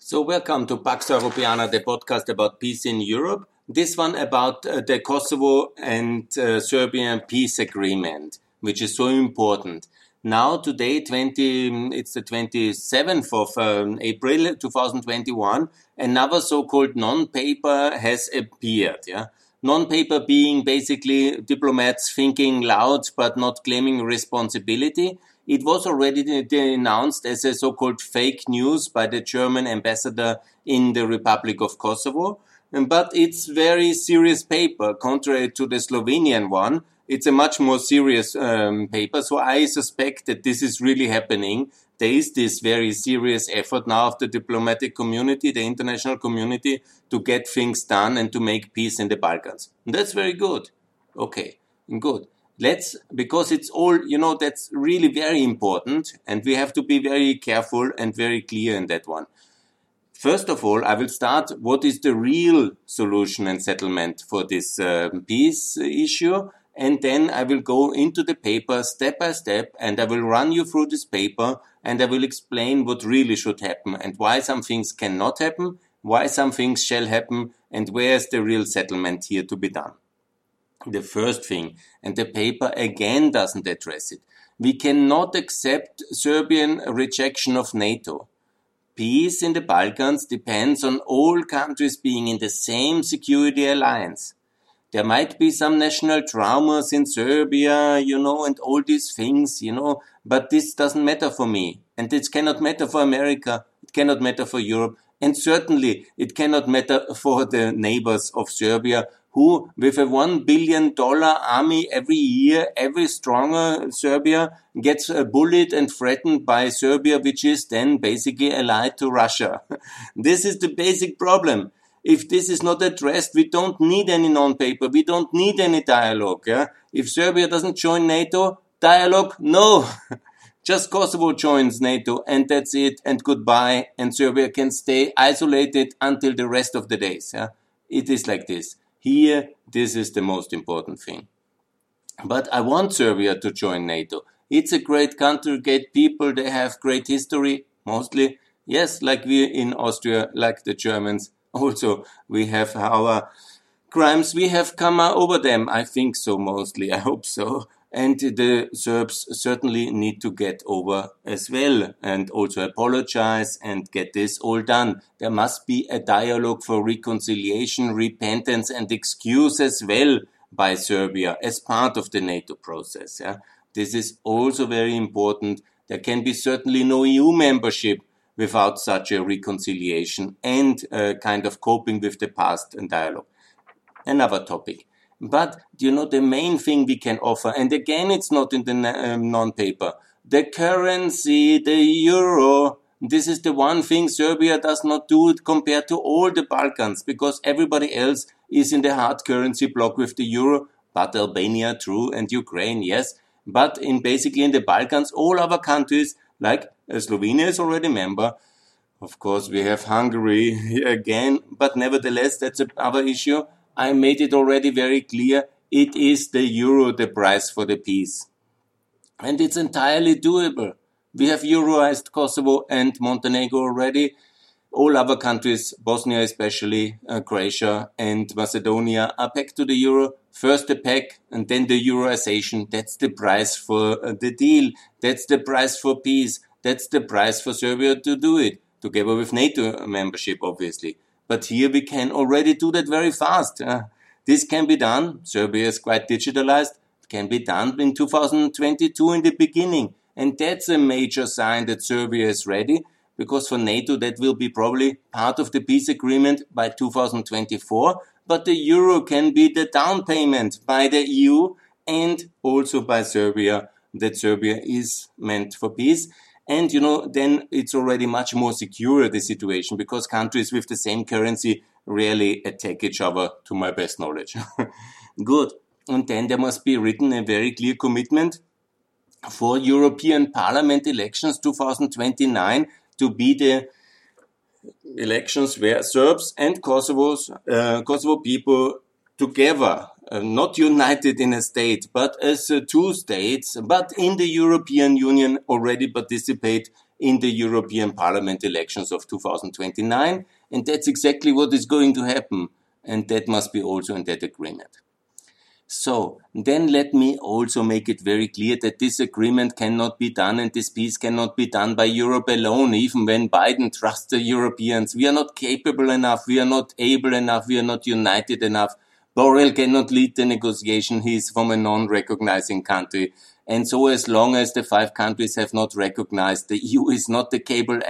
So, welcome to Pax Europiana, the podcast about peace in Europe. This one about uh, the Kosovo and uh, Serbian peace agreement, which is so important. Now, today, 20, it's the 27th of um, April 2021, another so-called non-paper has appeared. Yeah, non-paper being basically diplomats thinking loud but not claiming responsibility it was already denounced as a so-called fake news by the German ambassador in the Republic of Kosovo. But it's very serious paper, contrary to the Slovenian one. It's a much more serious um, paper, so I suspect that this is really happening. There is this very serious effort now of the diplomatic community, the international community, to get things done and to make peace in the Balkans. And that's very good. Okay, good let's because it's all you know that's really very important and we have to be very careful and very clear in that one. First of all i will start what is the real solution and settlement for this uh, peace issue? And then i will go into the paper step by step and i will run you through this paper and i will explain what really should happen and why some things cannot happen why some things shall happen and where is the real settlement here to be done the first thing, and the paper again doesn't address it. We cannot accept Serbian rejection of NATO. Peace in the Balkans depends on all countries being in the same security alliance. There might be some national traumas in Serbia, you know, and all these things, you know, but this doesn't matter for me. And it cannot matter for America. It cannot matter for Europe. And certainly it cannot matter for the neighbors of Serbia who, with a one billion dollar army every year, every stronger Serbia gets bullied and threatened by Serbia, which is then basically allied to Russia. this is the basic problem. If this is not addressed, we don't need any non-paper. We don't need any dialogue. Yeah? If Serbia doesn't join NATO, dialogue, no. Just Kosovo joins NATO and that's it and goodbye and Serbia can stay isolated until the rest of the days. Yeah? It is like this. Here, this is the most important thing. But I want Serbia to join NATO. It's a great country, great people, they have great history, mostly. Yes, like we in Austria, like the Germans. Also, we have our crimes, we have come over them. I think so, mostly. I hope so and the Serbs certainly need to get over as well and also apologize and get this all done. There must be a dialogue for reconciliation, repentance and excuse as well by Serbia as part of the NATO process. Yeah? This is also very important. There can be certainly no EU membership without such a reconciliation and a kind of coping with the past and dialogue. Another topic. But you know the main thing we can offer, and again, it's not in the um, non-paper. The currency, the euro. This is the one thing Serbia does not do compared to all the Balkans, because everybody else is in the hard currency block with the euro. But Albania, true, and Ukraine, yes. But in basically in the Balkans, all other countries like uh, Slovenia is already member. Of course, we have Hungary again, but nevertheless, that's another issue. I made it already very clear. It is the euro the price for the peace. And it's entirely doable. We have euroized Kosovo and Montenegro already. All other countries, Bosnia especially, uh, Croatia and Macedonia, are back to the euro. First the pack and then the euroization. That's the price for uh, the deal. That's the price for peace. That's the price for Serbia to do it, together with NATO membership, obviously. But here we can already do that very fast. Uh, this can be done. Serbia is quite digitalized. It can be done in 2022 in the beginning. And that's a major sign that Serbia is ready because for NATO that will be probably part of the peace agreement by 2024. But the euro can be the down payment by the EU and also by Serbia that Serbia is meant for peace. And, you know, then it's already much more secure, the situation, because countries with the same currency rarely attack each other, to my best knowledge. Good. And then there must be written a very clear commitment for European Parliament elections 2029 to be the elections where Serbs and Kosovo's, uh, Kosovo people together uh, not united in a state, but as uh, two states, but in the European Union already participate in the European Parliament elections of 2029. And that's exactly what is going to happen. And that must be also in that agreement. So then let me also make it very clear that this agreement cannot be done and this peace cannot be done by Europe alone, even when Biden trusts the Europeans. We are not capable enough. We are not able enough. We are not united enough. Borrell cannot lead the negotiation. He is from a non-recognizing country. And so as long as the five countries have not recognized, the EU is not the capable,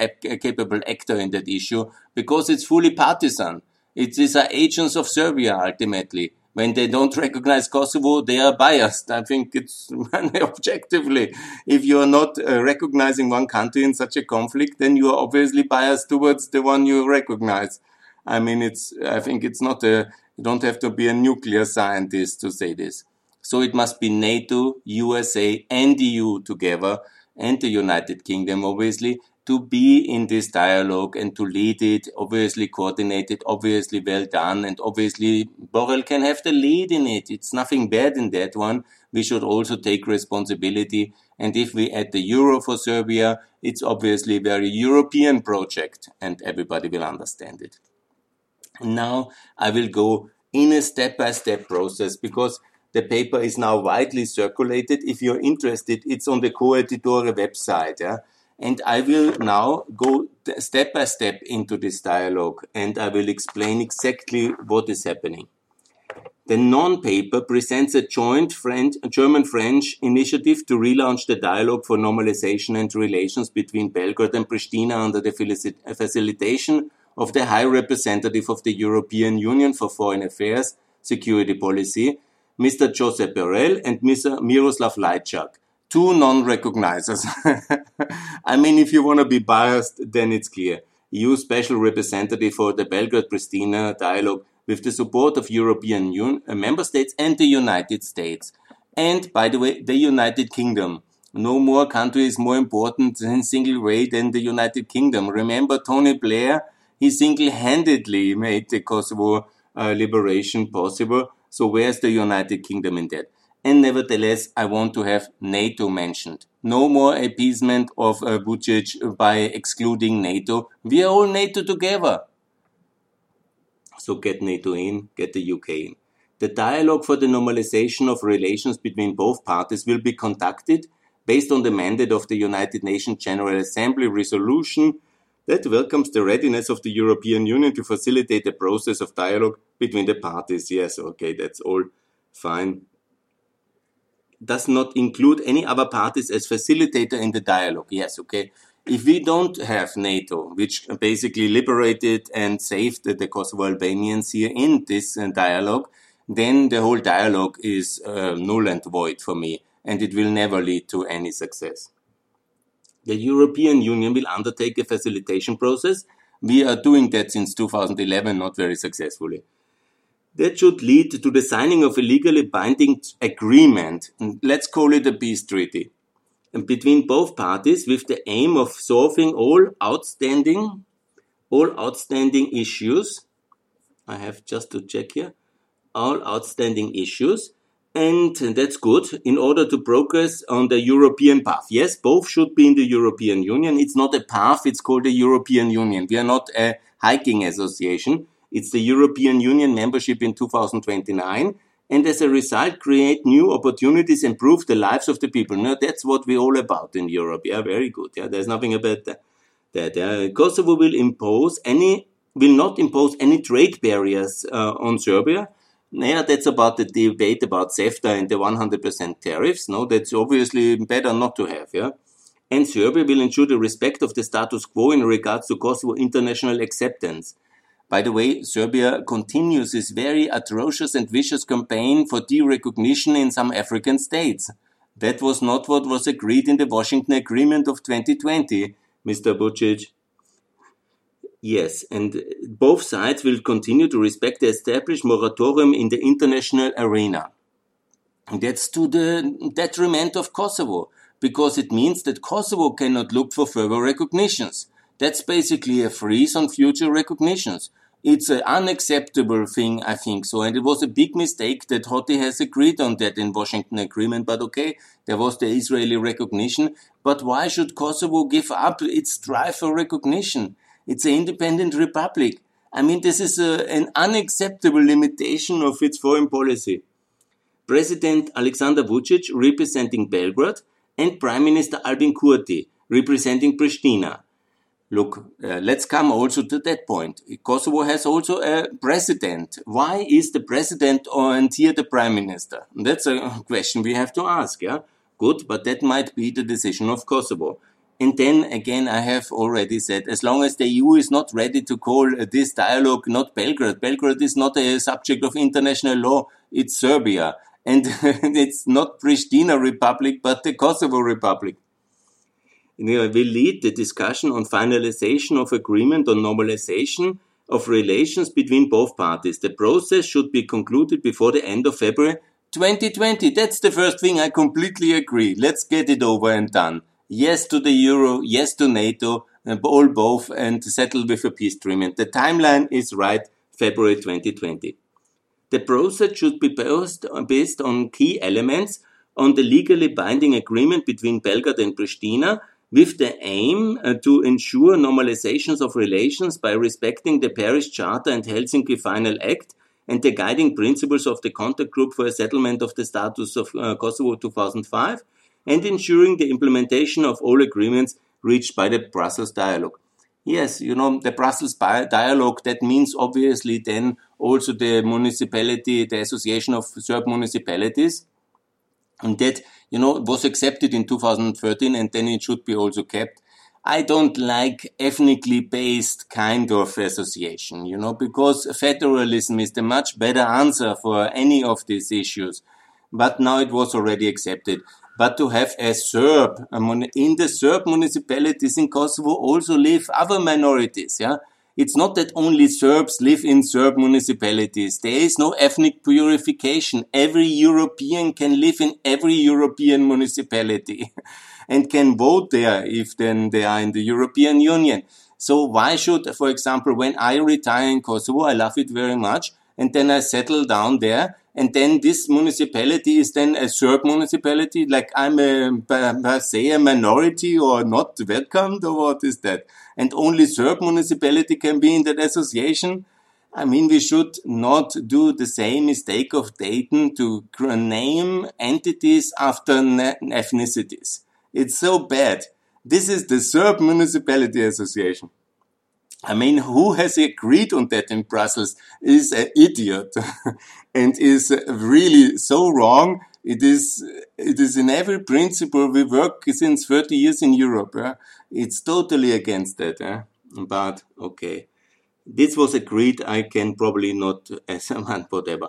capable actor in that issue because it's fully partisan. It is agents of Serbia ultimately when they don't recognize Kosovo, they are biased. I think it's objectively, if you are not uh, recognizing one country in such a conflict, then you are obviously biased towards the one you recognize. I mean, it's, I think it's not a, you don't have to be a nuclear scientist to say this. So it must be NATO, USA, and EU together, and the United Kingdom, obviously, to be in this dialogue and to lead it, obviously coordinated, obviously well done, and obviously Borrell can have the lead in it. It's nothing bad in that one. We should also take responsibility. And if we add the euro for Serbia, it's obviously a very European project, and everybody will understand it. Now I will go in a step-by-step process because the paper is now widely circulated. If you're interested, it's on the Koha Ditore website. Yeah? And I will now go step by step into this dialogue and I will explain exactly what is happening. The non-paper presents a joint German-French initiative to relaunch the dialogue for normalization and relations between Belgrade and Pristina under the facilitation of the High Representative of the European Union for Foreign Affairs, Security Policy, Mr. Josep Borrell and Mr. Miroslav Lajčák two non-recognizers. I mean, if you want to be biased, then it's clear. EU Special Representative for the Belgrade-Pristina dialogue with the support of European Union uh, member states and the United States. And, by the way, the United Kingdom. No more country is more important in single way than the United Kingdom. Remember Tony Blair? He single-handedly made the Kosovo uh, liberation possible. So where's the United Kingdom in that? and nevertheless, I want to have NATO mentioned. No more appeasement of uh, Vucic by excluding NATO. We are all NATO together. So get NATO in, get the UK in. The dialogue for the normalization of relations between both parties will be conducted based on the mandate of the United Nations General Assembly resolution that welcomes the readiness of the European Union to facilitate the process of dialogue between the parties. Yes, okay, that's all fine does not include any other parties as facilitator in the dialogue. Yes, okay. If we don't have NATO, which basically liberated and saved the Kosovo Albanians here in this uh, dialogue, then the whole dialogue is uh, null and void for me, and it will never lead to any success. The European Union will undertake a facilitation process. We are doing that since 2011, not very successfully. That should lead to the signing of a legally binding agreement, let's call it a peace treaty, between both parties with the aim of solving all outstanding, all outstanding issues. I have just to check here, all outstanding issues, and that's good in order to progress on the European path. Yes, both should be in the European Union. It's not a path, it's called the European Union. We are not a hiking association. It's the European Union membership in 2029 and as a result create new opportunities, improve the lives of the people. Now that's what we're all about in Europe. Yeah, very good. Yeah, there's nothing about that. yeah. Kosovo will impose any, will not impose any trade barriers uh, on Serbia. Yeah, that's about the debate about CEFTA and the 100% tariffs. No, that's obviously better not to have. Yeah. And Serbia will ensure the respect of the status quo in regards to Kosovo international acceptance. By the way, Serbia continues its very atrocious and vicious campaign for derecognition in some African states. That was not what was agreed in the Washington Agreement of 2020, Mr. Vucic. Yes, and both sides will continue to respect the established moratorium in the international arena. That's to the detriment of Kosovo, because it means that Kosovo cannot look for further recognitions. That's basically a freeze on future recognitions. It's an unacceptable thing, I think so. And it was a big mistake that Hoti has agreed on that in Washington agreement. But okay, there was the Israeli recognition. But why should Kosovo give up its drive for recognition? It's an independent republic. I mean, this is a, an unacceptable limitation of its foreign policy. President Alexander Vucic representing Belgrade and Prime Minister Albin Kurti representing Pristina. Look, uh, let's come also to that point. Kosovo has also a president. Why is the president and here the prime minister? That's a question we have to ask, yeah? Good, but that might be the decision of Kosovo. And then again, I have already said, as long as the EU is not ready to call this dialogue not Belgrade, Belgrade is not a subject of international law, it's Serbia. And it's not Pristina Republic, but the Kosovo Republic We will lead the discussion on finalization of agreement on normalization of relations between both parties. The process should be concluded before the end of February 2020. That's the first thing I completely agree. Let's get it over and done. Yes to the euro, yes to NATO, all both, and settle with a peace agreement. The timeline is right, February 2020. The process should be based on key elements on the legally binding agreement between Belgrade and Pristina with the aim uh, to ensure normalizations of relations by respecting the Paris Charter and Helsinki Final Act and the guiding principles of the contact group for a settlement of the status of uh, Kosovo 2005 and ensuring the implementation of all agreements reached by the Brussels dialogue. Yes, you know, the Brussels dialogue, that means obviously then also the municipality, the Association of Serb Municipalities, and that you know, was accepted in 2013 and then it should be also kept. I don't like ethnically based kind of association, you know, because federalism is the much better answer for any of these issues. But now it was already accepted. But to have a Serb, in the Serb municipalities in Kosovo also live other minorities, yeah? It's not that only Serbs live in Serb municipalities. There is no ethnic purification. Every European can live in every European municipality and can vote there if then they are in the European Union. So why should, for example, when I retire in Kosovo, I love it very much, and then I settle down there, and then this municipality is then a Serb municipality, like I'm a, per se a minority or not welcomed, or what is that? and only Serb municipality can be in that association. I mean, we should not do the same mistake of Dayton to name entities after ethnicities. It's so bad. This is the Serb Municipality Association. I mean, who has agreed on that in Brussels is an idiot and is really so wrong. It is, it is in every principle we work since 30 years in Europe. It's totally against that. But okay. This was agreed. I can probably not as man, whatever.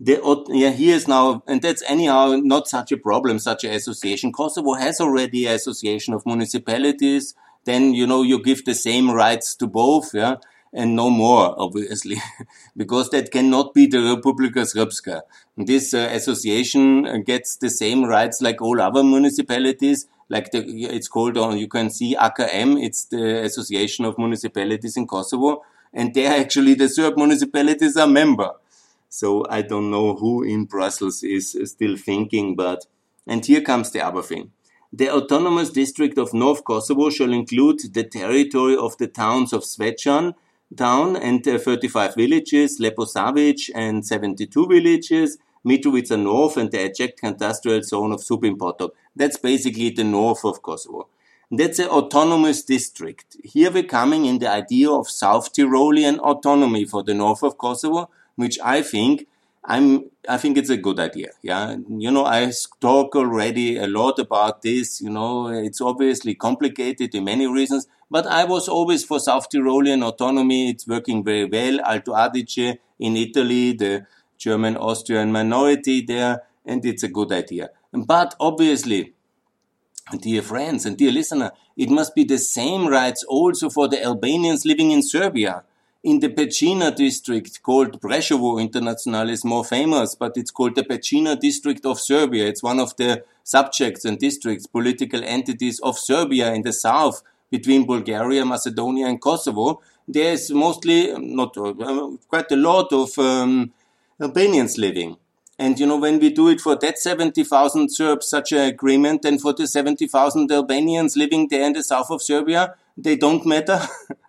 The, yeah, here's now, and that's anyhow not such a problem, such an association. Kosovo has already an association of municipalities. Then, you know, you give the same rights to both, yeah, and no more, obviously, because that cannot be the Republika Srpska. This uh, association uh, gets the same rights like all other municipalities, like the, it's called on, you can see AKM, it's the Association of Municipalities in Kosovo, and there actually the Serb municipalities are member. So I don't know who in Brussels is uh, still thinking, but, and here comes the other thing. The autonomous district of North Kosovo shall include the territory of the towns of Zvečan town and uh, 35 villages, Leposavic and 72 villages, Mitrovica North and the adjacent industrial zone of Zubin Potok. That's basically the north of Kosovo. That's an autonomous district. Here we're coming in the idea of South Tyrolean autonomy for the north of Kosovo, which I think I'm, I think it's a good idea. Yeah. You know, I talk already a lot about this. You know, it's obviously complicated in many reasons, but I was always for South Tyrolean autonomy. It's working very well. Alto Adige in Italy, the German Austrian minority there, and it's a good idea. But obviously, dear friends and dear listener, it must be the same rights also for the Albanians living in Serbia. In the Pčinja district called Preševo International is more famous, but it's called the Pčinja district of Serbia. It's one of the subjects and districts, political entities of Serbia in the south between Bulgaria, Macedonia and Kosovo. there's mostly, not uh, quite a lot of um, Albanians living. And you know, when we do it for that 70,000 Serbs, such an agreement, and for the 70,000 Albanians living there in the south of Serbia, they don't matter.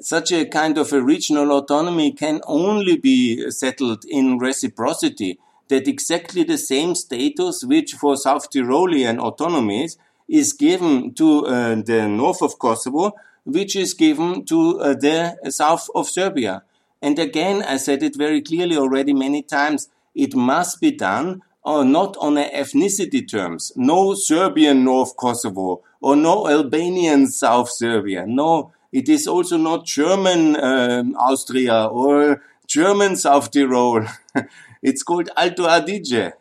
such a kind of a regional autonomy can only be settled in reciprocity that exactly the same status which for South Tyrolean autonomies is given to uh, the north of Kosovo, which is given to uh, the south of Serbia. And again, I said it very clearly already many times, it must be done uh, not on ethnicity terms. No Serbian North Kosovo or no Albanian South Serbia. No, it is also not German um, Austria or German South Tyrol. it's called Alto Adige.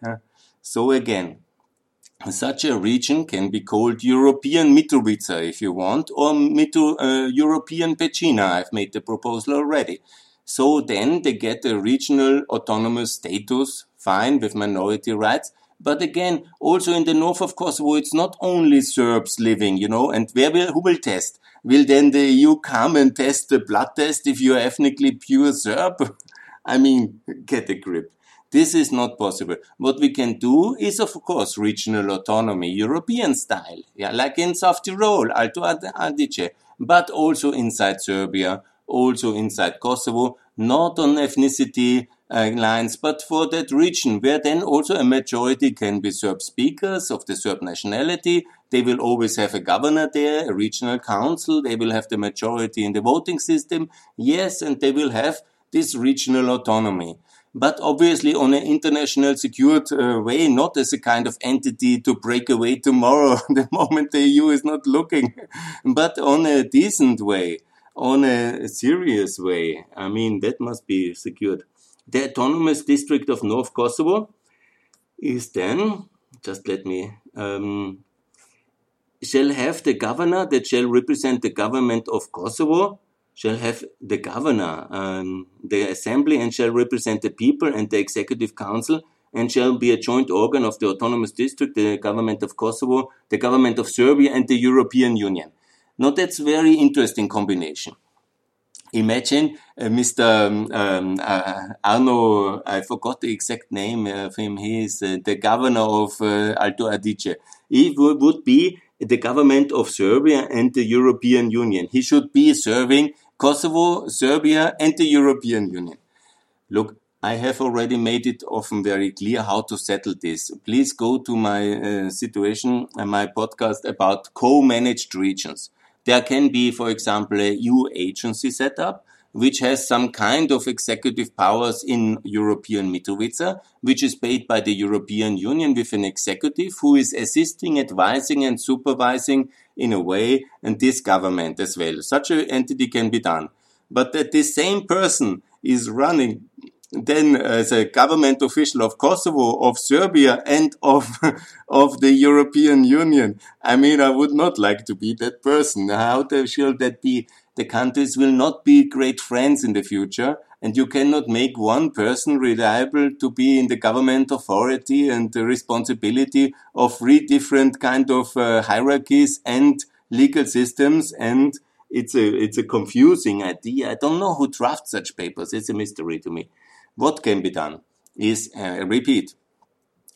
So again, such a region can be called European Mitrovica if you want, or uh, European Pčinja. I've made the proposal already. So then they get a regional autonomous status, fine, with minority rights. But again, also in the north of Kosovo, it's not only Serbs living, you know, and where will, who will test? Will then the EU come and test the blood test if you're ethnically pure Serb? I mean, get a grip. This is not possible. What we can do is, of course, regional autonomy, European style, yeah, like in South Tyrol, Alto Adige, but also inside Serbia, also inside Kosovo, not on ethnicity lines, but for that region, where then also a majority can be Serb speakers of the Serb nationality. They will always have a governor there, a regional council. They will have the majority in the voting system. Yes, and they will have this regional autonomy. But obviously on an international secured uh, way, not as a kind of entity to break away tomorrow the moment the EU is not looking, but on a decent way on a serious way. I mean, that must be secured. The autonomous district of North Kosovo is then, just let me, um, shall have the governor that shall represent the government of Kosovo, shall have the governor, um, the assembly, and shall represent the people and the executive council, and shall be a joint organ of the autonomous district, the government of Kosovo, the government of Serbia, and the European Union. Now that's very interesting combination. Imagine uh, Mr. Um, um, uh, Arno, I forgot the exact name of him. He is uh, the governor of uh, Alto Adige. He would be the government of Serbia and the European Union. He should be serving Kosovo, Serbia, and the European Union. Look, I have already made it often very clear how to settle this. Please go to my uh, situation, and my podcast about co-managed regions. There can be, for example, a EU agency set up, which has some kind of executive powers in European Mitrovica, which is paid by the European Union with an executive who is assisting, advising and supervising in a way and this government as well. Such an entity can be done. But that the same person is running then as a government official of Kosovo, of Serbia, and of of the European Union. I mean, I would not like to be that person. How shall that be? The countries will not be great friends in the future, and you cannot make one person reliable to be in the government authority and the responsibility of three different kind of uh, hierarchies and legal systems and it's a it's a confusing idea. I don't know who drafts such papers. It's a mystery to me. What can be done is, uh, repeat,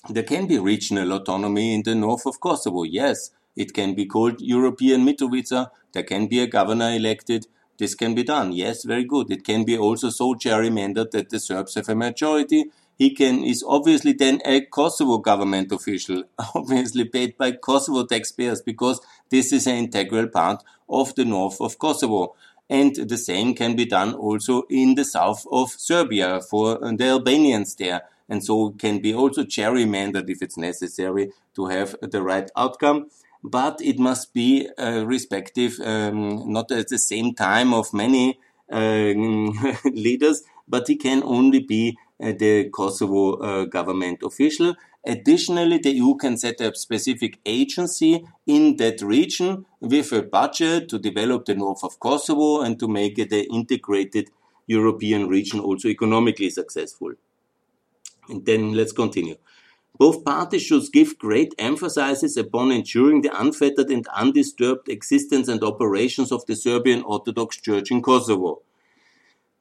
there can be regional autonomy in the north of Kosovo. Yes, it can be called European Mitrovica. There can be a governor elected. This can be done. Yes, very good. It can be also so gerrymandered that the Serbs have a majority. He can is obviously then a Kosovo government official, obviously paid by Kosovo taxpayers because this is an integral part of the north of Kosovo. And the same can be done also in the south of Serbia for the Albanians there. And so can be also gerrymandered if it's necessary to have the right outcome. But it must be uh, respective, um, not at the same time of many uh, leaders, but he can only be uh, the Kosovo uh, government official. Additionally, the EU can set up specific agency in that region with a budget to develop the north of Kosovo and to make it an integrated European region also economically successful. And then let's continue. Both parties should give great emphasis upon ensuring the unfettered and undisturbed existence and operations of the Serbian Orthodox Church in Kosovo.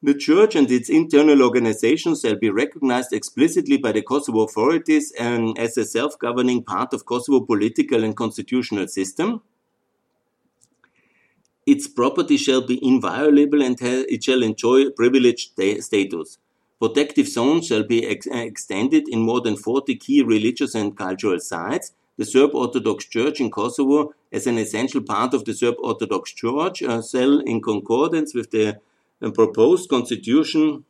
The Church and its internal organization shall be recognized explicitly by the Kosovo authorities and as a self-governing part of Kosovo political and constitutional system. Its property shall be inviolable and it shall enjoy privileged status. Protective zones shall be ex extended in more than 40 key religious and cultural sites. The Serb Orthodox Church in Kosovo, as an essential part of the Serb Orthodox Church, uh, shall, in concordance with the proposed constitutional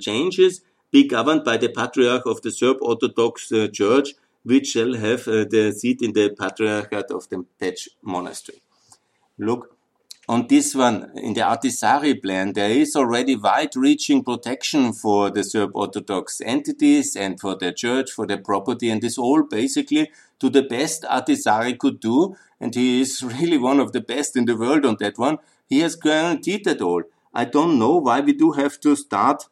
changes, be governed by the Patriarch of the Serb Orthodox uh, Church, which shall have uh, the seat in the Patriarchate of the Peć Monastery. Look, on this one, in the Ahtisaari plan, there is already wide-reaching protection for the Serb Orthodox entities and for the church, for their property, and this all basically to the best Ahtisaari could do, and he is really one of the best in the world on that one. He has guaranteed that all. I don't know why we do have to start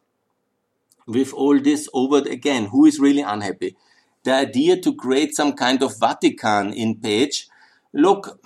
with all this over again. Who is really unhappy? The idea to create some kind of Vatican in Peć. look,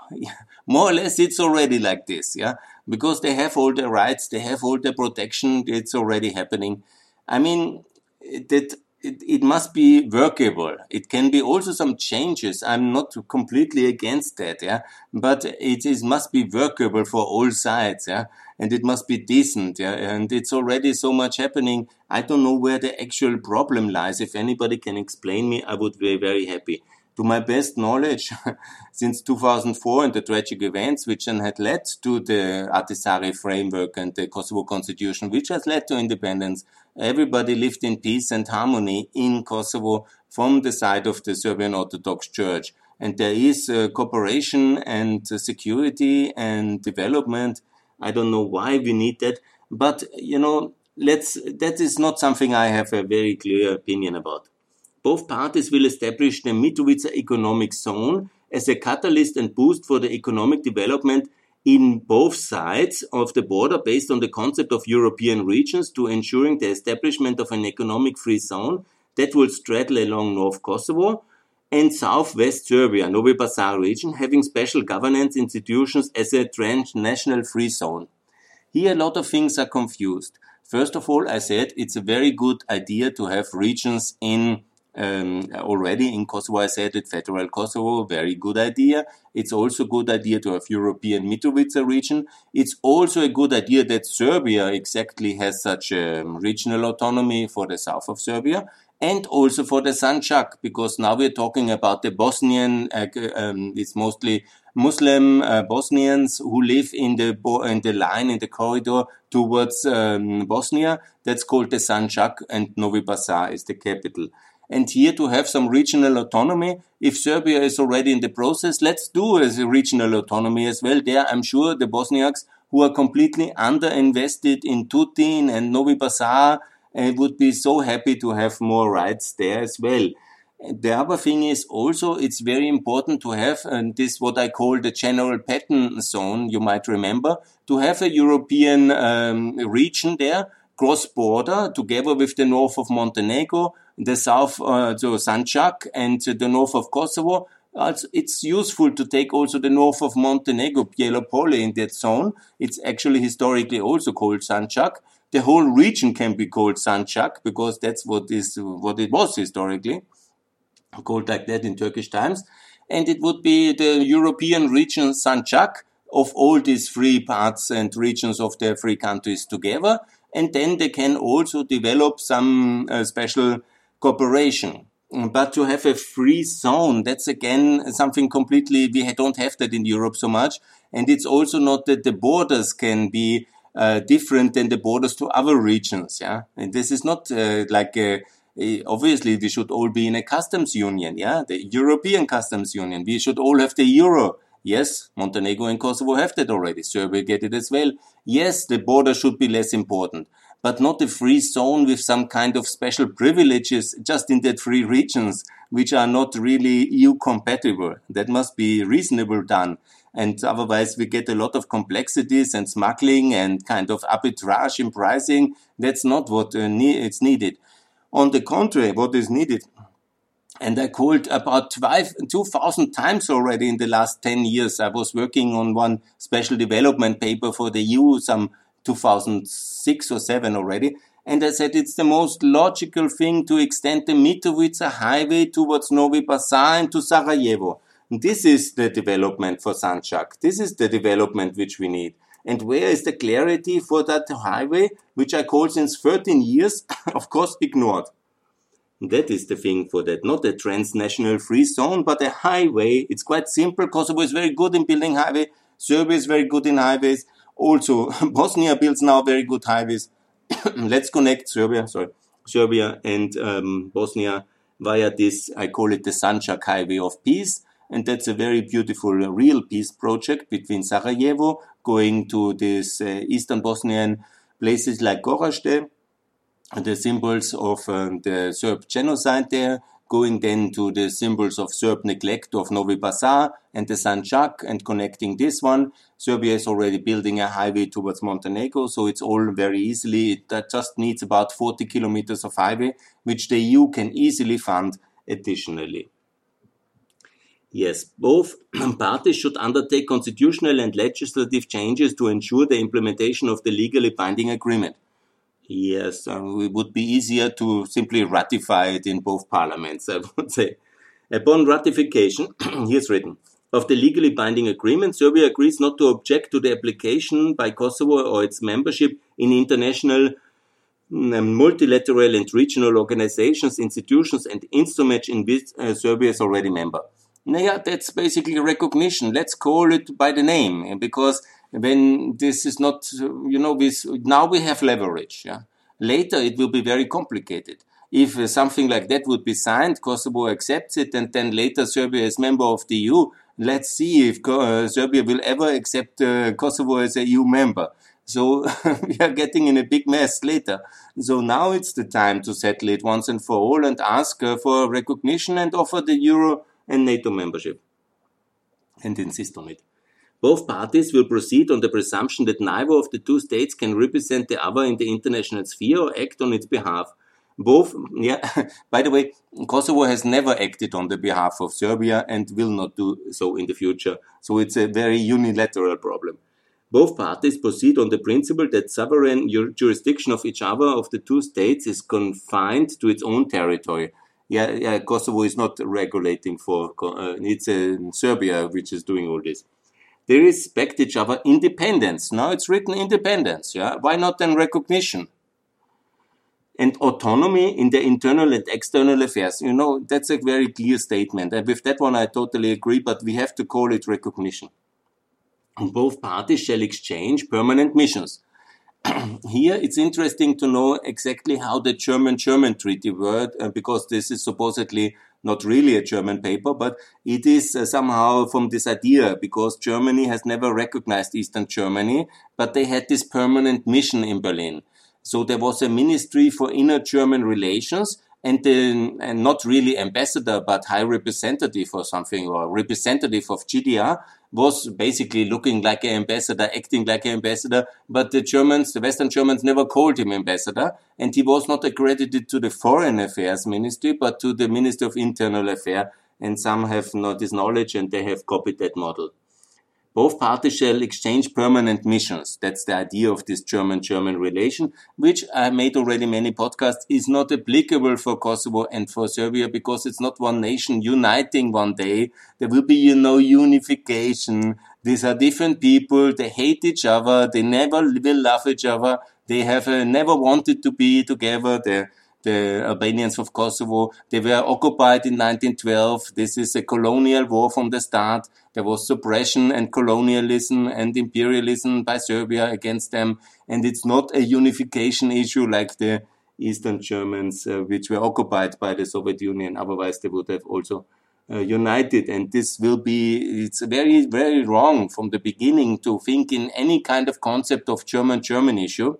more or less it's already like this, yeah, because they have all the rights, they have all the protection, it's already happening. I mean, that it, it must be workable. It can be also some changes. I'm not completely against that, yeah, but it is must be workable for all sides, yeah, and it must be decent, yeah, and it's already so much happening. I don't know where the actual problem lies. If anybody can explain me, I would be very happy to my best knowledge, since 2004 and the tragic events which then had led to the Ahtisaari framework and the Kosovo constitution, which has led to independence, everybody lived in peace and harmony in Kosovo from the side of the Serbian Orthodox Church. And there is uh, cooperation and uh, security and development. I don't know why we need that, but you know, let's, that is not something I have a very clear opinion about. Both parties will establish the Mitrovica Economic Zone as a catalyst and boost for the economic development in both sides of the border based on the concept of European regions to ensuring the establishment of an economic free zone that will straddle along North Kosovo and southwest Serbia, Novi Pazar region, having special governance institutions as a transnational free zone. Here a lot of things are confused. First of all, I said it's a very good idea to have regions in um, already in Kosovo. I said it, federal Kosovo, very good idea. It's also a good idea to have European Mitrovica region. It's also a good idea that Serbia exactly has such a um, regional autonomy for the south of Serbia and also for the Sanjak, because now we're talking about the Bosnian, uh, um, it's mostly Muslim uh, Bosnians who live in the in the line in the corridor towards um, Bosnia. That's called the Sanjak, and Novi Pazar is the capital and here to have some regional autonomy. If Serbia is already in the process, let's do a regional autonomy as well. There, I'm sure the Bosniaks who are completely underinvested in Tutin and Novi Pazar uh, would be so happy to have more rights there as well. The other thing is also it's very important to have and this what I call the general pattern zone. You might remember to have a European um, region there cross border together with the north of Montenegro, the south, uh, so Sanjak and the north of Kosovo. Also, it's useful to take also the north of Montenegro, Bijelo Polje in that zone. It's actually historically also called Sanjak. The whole region can be called Sanjak because that's what is what it was historically called like that in Turkish times. And it would be the European region Sanjak of all these three parts and regions of the three countries together and then they can also develop some uh, special cooperation. But to have a free zone, that's again something completely, we don't have that in Europe so much. And it's also not that the borders can be uh, different than the borders to other regions. Yeah. And this is not uh, like a, a, obviously we should all be in a customs union. Yeah. The European customs union. We should all have the euro. Yes, Montenegro and Kosovo have that already. Serbia get it as well. Yes, the border should be less important, but not a free zone with some kind of special privileges just in that three regions, which are not really EU compatible. That must be reasonable done. And otherwise we get a lot of complexities and smuggling and kind of arbitrage in pricing. That's not what uh, ne- it's needed. On the contrary, what is needed and I called about 2,000 times already in the last 10 years. I was working on one special development paper for the EU, some 2006 or 7 already. And I said it's the most logical thing to extend the Mitrovica highway towards Novi Pazar and to Sarajevo. This is the development for Sanjak. This is the development which we need. And where is the clarity for that highway, which I call since 13 years, of course, ignored. That is the thing for that, not a transnational free zone, but a highway. It's quite simple. Kosovo is very good in building highway. Serbia is very good in highways. Also, Bosnia builds now very good highways. Let's connect Serbia, sorry, Serbia and um, Bosnia via this, I call it the Sanjak Highway of Peace. And that's a very beautiful uh, real peace project between Sarajevo, going to these uh, eastern Bosnian places like Gorazde, the symbols of uh, the Serb genocide there, going then to the symbols of Serb neglect of Novi Pazar and the Sanjak and connecting this one. Serbia is already building a highway towards Montenegro, so it's all very easily, that just needs about 40 kilometers of highway, which the EU can easily fund additionally. Yes, both parties should undertake constitutional and legislative changes to ensure the implementation of the legally binding agreement. Yes, um, it would be easier to simply ratify it in both parliaments, I would say. Upon ratification, here's written, of the legally binding agreement, Serbia agrees not to object to the application by Kosovo or its membership in international mm, multilateral and regional organizations, institutions, and instruments in which uh, Serbia is already member yeah, that's basically recognition. Let's call it by the name because when this is not, you know, this, now we have leverage. Yeah? Later it will be very complicated. If uh, something like that would be signed, Kosovo accepts it, and then later Serbia is member of the EU. Let's see if uh, Serbia will ever accept uh, Kosovo as a EU member. So we are getting in a big mess later. So now it's the time to settle it once and for all and ask uh, for recognition and offer the euro and NATO membership and insist on it. Both parties will proceed on the presumption that neither of the two states can represent the other in the international sphere or act on its behalf. Both, yeah, by the way, Kosovo has never acted on the behalf of Serbia and will not do so in the future. So it's a very unilateral problem. Both parties proceed on the principle that sovereign jurisdiction of each other of the two states is confined to its own territory yeah, yeah, Kosovo is not regulating for, uh, it's uh, Serbia which is doing all this. They respect each other independence. Now it's written independence, yeah? Why not then recognition? And autonomy in their internal and external affairs. You know, that's a very clear statement. And with that one, I totally agree, but we have to call it recognition. And both parties shall exchange permanent missions. here it's interesting to know exactly how the German German treaty worked, uh, because this is supposedly not really a German paper, but it is uh, somehow from this idea, because Germany has never recognized Eastern Germany, but they had this permanent mission in Berlin. So there was a ministry for inner German relations, and then and not really ambassador but high representative or something or representative of GDR was basically looking like an ambassador, acting like an ambassador, but the Germans, the Western Germans never called him ambassador, and he was not accredited to the Foreign Affairs Ministry, but to the Ministry of Internal Affairs, and some have not this knowledge and they have copied that model. Both parties shall exchange permanent missions. That's the idea of this German-German relation, which I made already many podcasts, is not applicable for Kosovo and for Serbia because it's not one nation uniting one day. There will be, you know, unification. These are different people. They hate each other. They never will love each other. They have uh, never wanted to be together. They're the Albanians of Kosovo. They were occupied in 1912. This is a colonial war from the start. There was suppression and colonialism and imperialism by Serbia against them. And it's not a unification issue like the Eastern Germans, uh, which were occupied by the Soviet Union. Otherwise, they would have also uh, united. And this will be, it's very, very wrong from the beginning to think in any kind of concept of German-German issue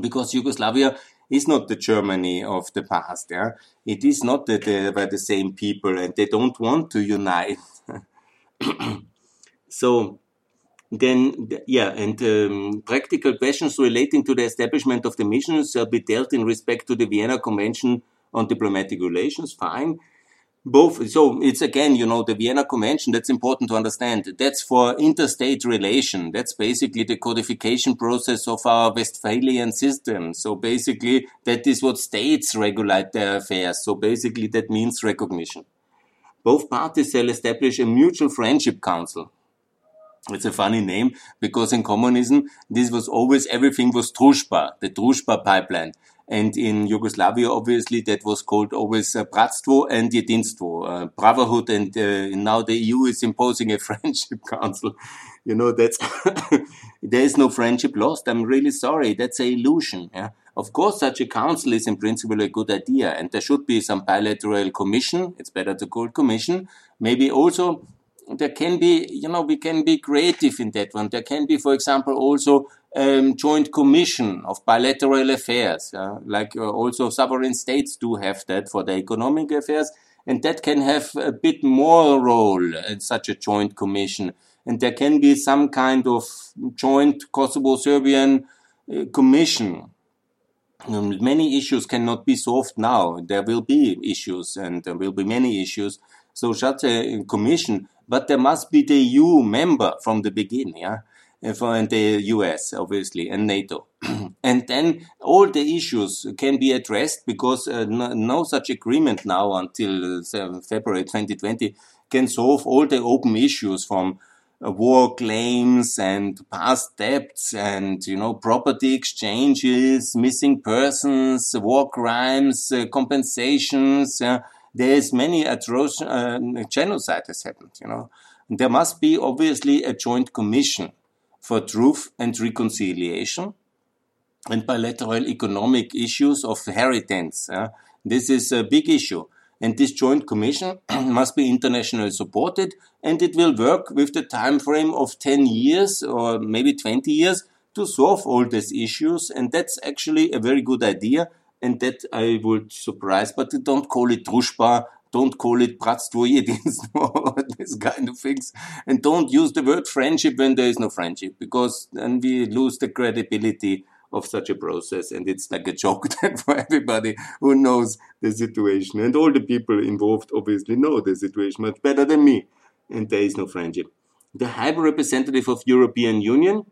because Yugoslavia is not the Germany of the past. Yeah, it is not that they were the same people and they don't want to unite. so then, yeah, and um, practical questions relating to the establishment of the missions shall be dealt in respect to the Vienna Convention on Diplomatic Relations. Fine. Both so it's again you know the vienna convention that's important to understand. That's for interstate relation. That's basically the codification process of our westphalian system. So basically that is what states regulate their affairs. So basically that means recognition. Both parties shall establish a mutual friendship council. It's a funny name because in communism, this was always everything was Družba, the Družba pipeline. And in Yugoslavia, obviously, that was called always uh, Bratstvo and Jedinstvo, uh, brotherhood. And uh, now the EU is imposing a friendship council. You know, that's, there is no friendship lost. I'm really sorry. That's an illusion. Yeah? Of course, such a council is in principle a good idea. And there should be some bilateral commission. It's better to call it commission. Maybe also there can be, you know, we can be creative in that one. There can be, for example, also um, joint commission of bilateral affairs, uh, like uh, also sovereign states do have that for the economic affairs, and that can have a bit more role in such a joint commission. And there can be some kind of joint Kosovo-Serbian uh, commission. Um, many issues cannot be solved now. There will be issues, and there will be many issues. So such a commission but there must be the EU member from the beginning, yeah, and the US obviously and NATO, and then all the issues can be addressed because uh, no, no, such agreement now until uh, February 2020 can solve all the open issues from uh, war claims and past debts and you know property exchanges, missing persons, war crimes, uh, compensations there's many atrocious uh, genocide has happened, you know. There must be obviously a joint commission for truth and reconciliation and bilateral economic issues of inheritance. Uh, this is a big issue. And this joint commission must be internationally supported and it will work with the time frame of 10 years or maybe 20 years to solve all these issues. And that's actually a very good idea and that I would surprise, but don't call it Družba, don't call it Bratstvo Jedinstvo, this kind of things, and don't use the word friendship when there is no friendship, because then we lose the credibility of such a process, and it's like a joke then for everybody who knows the situation, and all the people involved obviously know the situation much better than me, and there is no friendship. The High Representative of European Union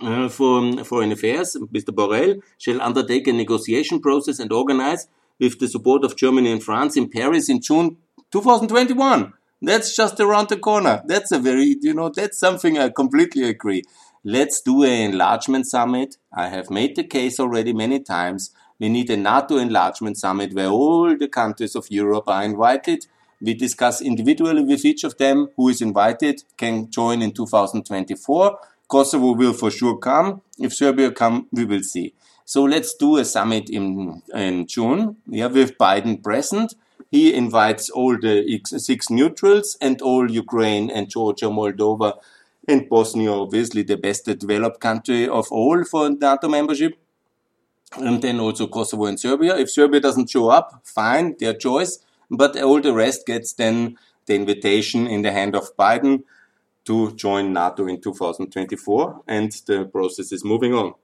uh, for Foreign Affairs, Mr. Borrell, shall undertake a negotiation process and organize, with the support of Germany and France, in Paris in June 2021. That's just around the corner. That's a very, you know, that's something I completely agree. Let's do an enlargement summit. I have made the case already many times. We need a NATO enlargement summit where all the countries of Europe are invited. We discuss individually with each of them who is invited, can join in 2024 Kosovo will for sure come. If Serbia come, we will see. So let's do a summit in, in June. Yeah, with Biden present. He invites all the six neutrals and all Ukraine and Georgia, Moldova, and Bosnia, obviously the best developed country of all for NATO membership. And then also Kosovo and Serbia. If Serbia doesn't show up, fine, their choice. But all the rest gets then the invitation in the hand of Biden to join NATO in 2024, and the process is moving on.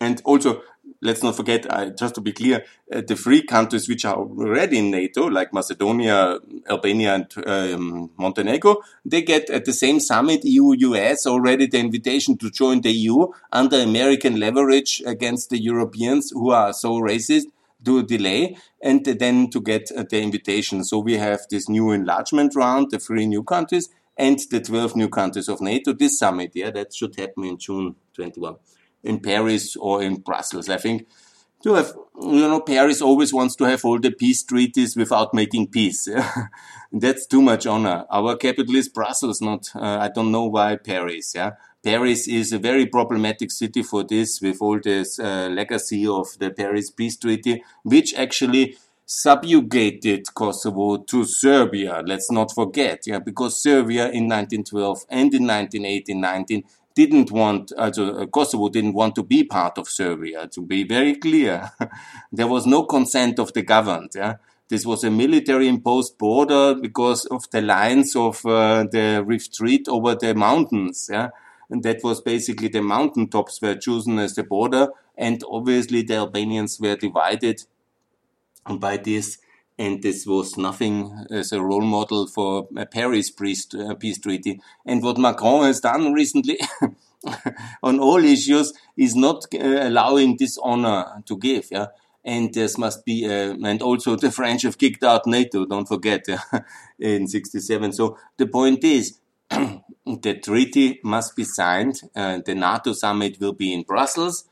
And also, let's not forget, uh, just to be clear, uh, the three countries which are already in NATO, like Macedonia, Albania, and um, Montenegro, they get at the same summit, EU-US, already the invitation to join the EU under American leverage against the Europeans who are so racist to delay and then to get uh, the invitation. So we have this new enlargement round, the three new countries, and the 12 new countries of NATO. This summit, yeah, that should happen in June 21 in Paris or in Brussels. I think to have, you know, Paris always wants to have all the peace treaties without making peace. That's too much honor. Our capital is Brussels, not, uh, I don't know why Paris, yeah. Paris is a very problematic city for this with all this uh, legacy of the Paris Peace Treaty, which actually subjugated Kosovo to Serbia. Let's not forget, yeah, because Serbia in 1912 and in 1918-19 didn't want, uh, Kosovo didn't want to be part of Serbia. To be very clear, there was no consent of the governed. Yeah, this was a military imposed border because of the lines of uh, the retreat over the mountains. Yeah, and that was basically the mountain tops were chosen as the border, and obviously the Albanians were divided by this and this was nothing as a role model for a Paris peace, uh, peace treaty. And what Macron has done recently on all issues is not uh, allowing this honor to give. Yeah. And this must be, uh, and also the French have kicked out NATO, don't forget, in 67. So the point is, the treaty must be signed. Uh, the NATO summit will be in Brussels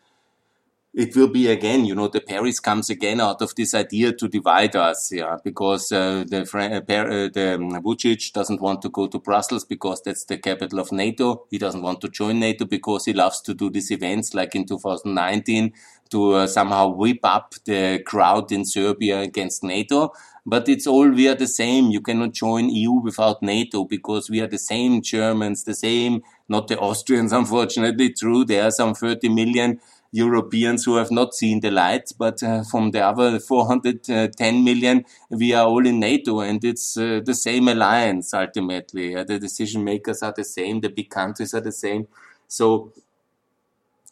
it will be again, you know, the Paris comes again out of this idea to divide us, yeah, because uh, the uh, the um, Vucic doesn't want to go to Brussels because that's the capital of NATO. He doesn't want to join NATO because he loves to do these events like in 2019 to uh, somehow whip up the crowd in Serbia against NATO. But it's all we are the same. You cannot join EU without NATO because we are the same Germans, the same, not the Austrians, unfortunately. True, there are some 30 million Europeans who have not seen the light, but uh, from the other 410 million, we are all in NATO and it's uh, the same alliance ultimately. The decision makers are the same, the big countries are the same. So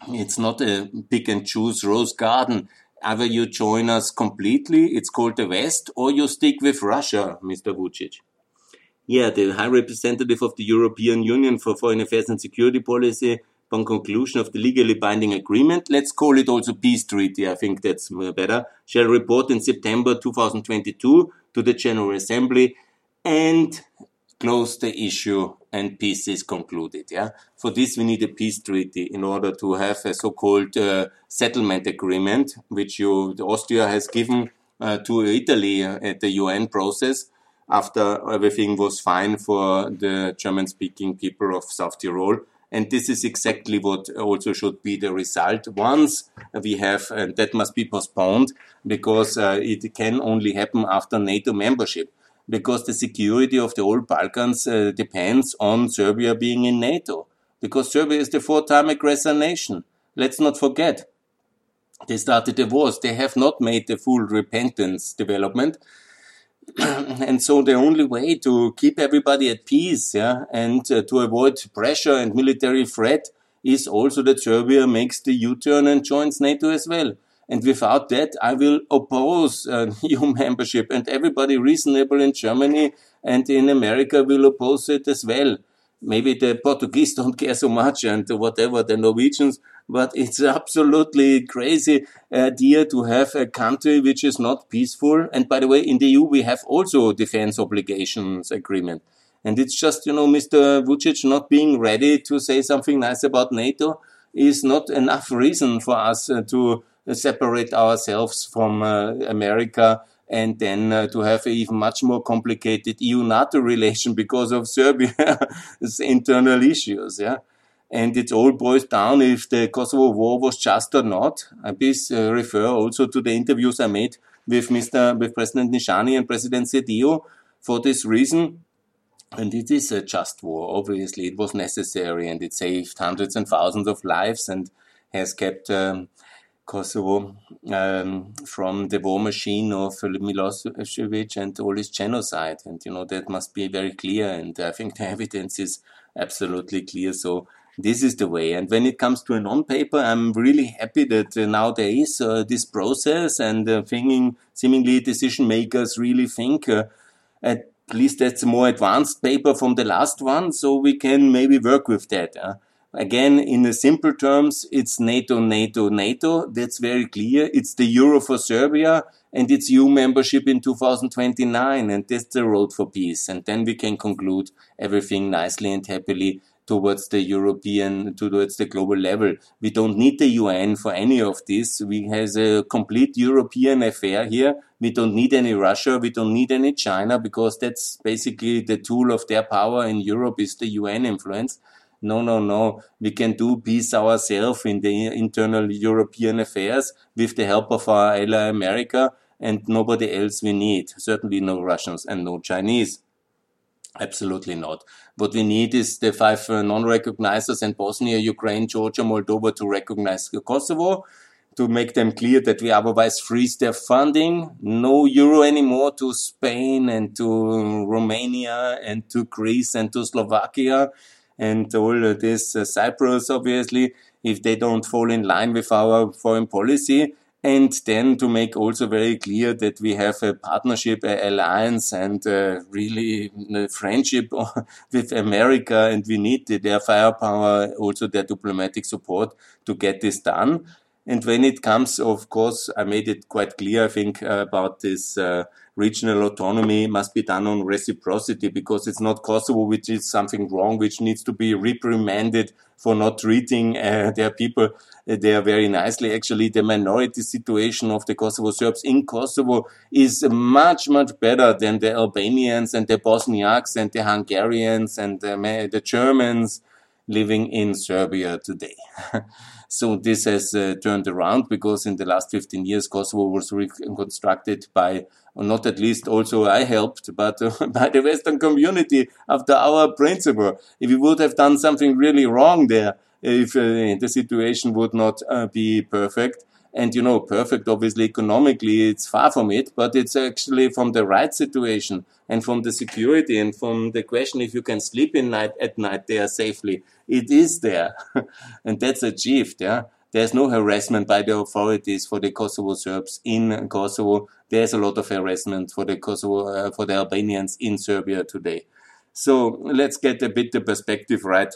it's not a pick and choose rose garden. Either you join us completely, it's called the West, or you stick with Russia, Mr. Vucic. Yeah, the High Representative of the European Union for Foreign Affairs and Security Policy, upon conclusion of the legally binding agreement, let's call it also peace treaty, I think that's better, shall report in September 2022 to the General Assembly and close the issue and peace is concluded. Yeah. For this, we need a peace treaty in order to have a so-called uh, settlement agreement, which you, Austria has given uh, to Italy uh, at the UN process after everything was fine for the German-speaking people of South Tyrol. And this is exactly what also should be the result. Once we have, and that must be postponed because uh, it can only happen after NATO membership. Because the security of the old Balkans uh, depends on Serbia being in NATO. Because Serbia is the four-time aggressor nation. Let's not forget. They started the wars. They have not made the full repentance development. and so the only way to keep everybody at peace, yeah, and uh, to avoid pressure and military threat is also that Serbia makes the U-turn and joins NATO as well. And without that, I will oppose uh, EU membership, and everybody reasonable in Germany and in America will oppose it as well. Maybe the Portuguese don't care so much, and whatever the Norwegians but it's absolutely crazy idea to have a country which is not peaceful. And by the way, in the EU, we have also defense obligations agreement. And it's just, you know, Mr. Vucic not being ready to say something nice about NATO is not enough reason for us uh, to separate ourselves from uh, America and then uh, to have an even much more complicated EU-NATO relation because of Serbia's internal issues. Yeah and it all boils down if the Kosovo war was just or not. I please uh, refer also to the interviews I made with Mr. with President Nishani and President Sejdiu for this reason. And it is a just war. Obviously, it was necessary, and it saved hundreds and thousands of lives, and has kept um, Kosovo um, from the war machine of Milosevic and all his genocide. And you know that must be very clear. And I think the evidence is absolutely clear. So this is the way. And when it comes to a non-paper, I'm really happy that uh, now there is uh, this process and uh, thinking, seemingly decision makers really think uh, at least that's a more advanced paper from the last one, so we can maybe work with that. Again, in the simple terms, it's NATO, NATO, NATO. That's very clear. It's the euro for Serbia and it's EU membership in 2029. And that's the road for peace. And then we can conclude everything nicely and happily towards the European, towards the global level. We don't need the UN for any of this. We have a complete European affair here. We don't need any Russia. We don't need any China because that's basically the tool of their power in Europe is the UN influence. No, no, no. We can do peace ourselves in the internal European affairs with the help of our ally America and nobody else we need. Certainly no Russians and no Chinese. Absolutely not. What we need is the five uh, non-recognizers in Bosnia, Ukraine, Georgia, Moldova to recognize Kosovo, to make them clear that we otherwise freeze their funding. No euro anymore to Spain and to Romania and to Greece and to Slovakia and all this uh, Cyprus, obviously, if they don't fall in line with our foreign policy. And then to make also very clear that we have a partnership, a alliance, and uh, really a friendship with America, and we need their firepower, also their diplomatic support to get this done. And when it comes, of course, I made it quite clear, I think, about this uh, regional autonomy must be done on reciprocity because it's not Kosovo which is something wrong, which needs to be reprimanded for not treating uh, their people uh, there very nicely. Actually, the minority situation of the Kosovo Serbs in Kosovo is much, much better than the Albanians and the Bosniaks and the Hungarians and the, the Germans living in Serbia today. So this has uh, turned around because in the last 15 years, Kosovo was reconstructed by, not at least also I helped, but uh, by the Western community after our principle. If we would have done something really wrong there, if uh, the situation would not uh, be perfect, and you know, perfect, obviously, economically, it's far from it, but it's actually from the right situation and from the security and from the question if you can sleep in night at night there safely. It is there. and that's achieved, yeah. There's no harassment by the authorities for the Kosovo Serbs in Kosovo. There's a lot of harassment for the Kosovo, uh, for the Albanians in Serbia today. So let's get a bit the perspective right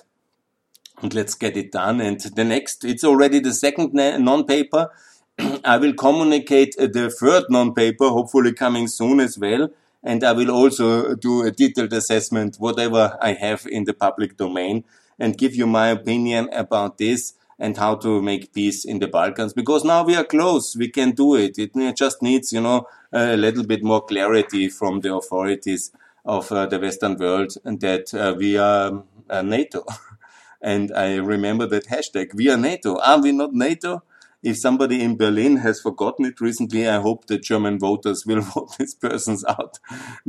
and let's get it done. And the next, it's already the second non-paper. I will communicate the third non-paper, hopefully coming soon as well. And I will also do a detailed assessment, whatever I have in the public domain, and give you my opinion about this and how to make peace in the Balkans. Because now we are close, we can do it. It just needs, you know, a little bit more clarity from the authorities of uh, the Western world and that uh, we are uh, NATO. And I remember that hashtag, we are NATO. Are we not NATO? If somebody in Berlin has forgotten it recently, I hope the German voters will vote these persons out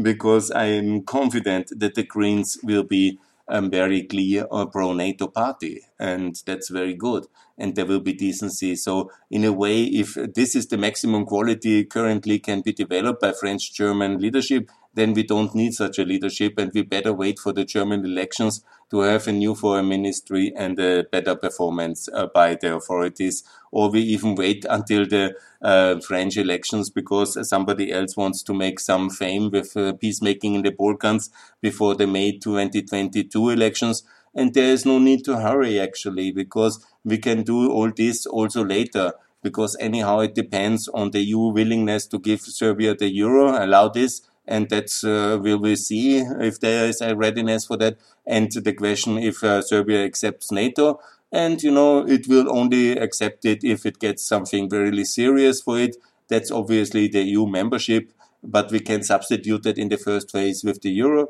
because I am confident that the Greens will be a very clear uh, pro NATO party. And that's very good. And there will be decency. So in a way, if this is the maximum quality currently can be developed by French German leadership, then we don't need such a leadership and we better wait for the German elections to have a new foreign ministry and a better performance uh, by the authorities. Or we even wait until the uh, French elections because somebody else wants to make some fame with uh, peacemaking in the Balkans before the May 2022 elections. And there is no need to hurry actually because we can do all this also later because anyhow it depends on the EU willingness to give Serbia the euro, allow this, and that's uh, we will see if there is a readiness for that. And the question if uh, Serbia accepts NATO, and you know it will only accept it if it gets something really serious for it. That's obviously the EU membership, but we can substitute that in the first phase with the euro.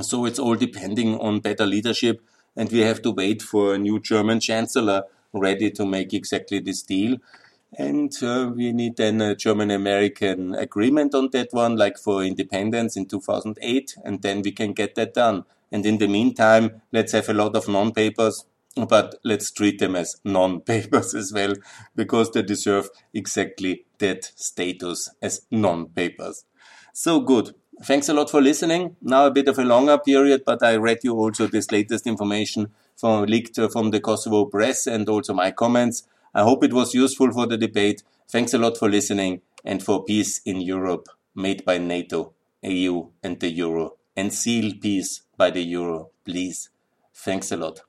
So it's all depending on better leadership, and we have to wait for a new German chancellor ready to make exactly this deal. And uh, we need then a German American agreement on that one, like for independence in 2008, and then we can get that done. And in the meantime, let's have a lot of non papers, but let's treat them as non papers as well, because they deserve exactly that status as non papers. So good. Thanks a lot for listening. Now a bit of a longer period, but I read you also this latest information from leaked from the Kosovo press and also my comments. I hope it was useful for the debate. Thanks a lot for listening and for peace in Europe made by NATO, EU and the Euro and seal peace by the Euro, please. Thanks a lot.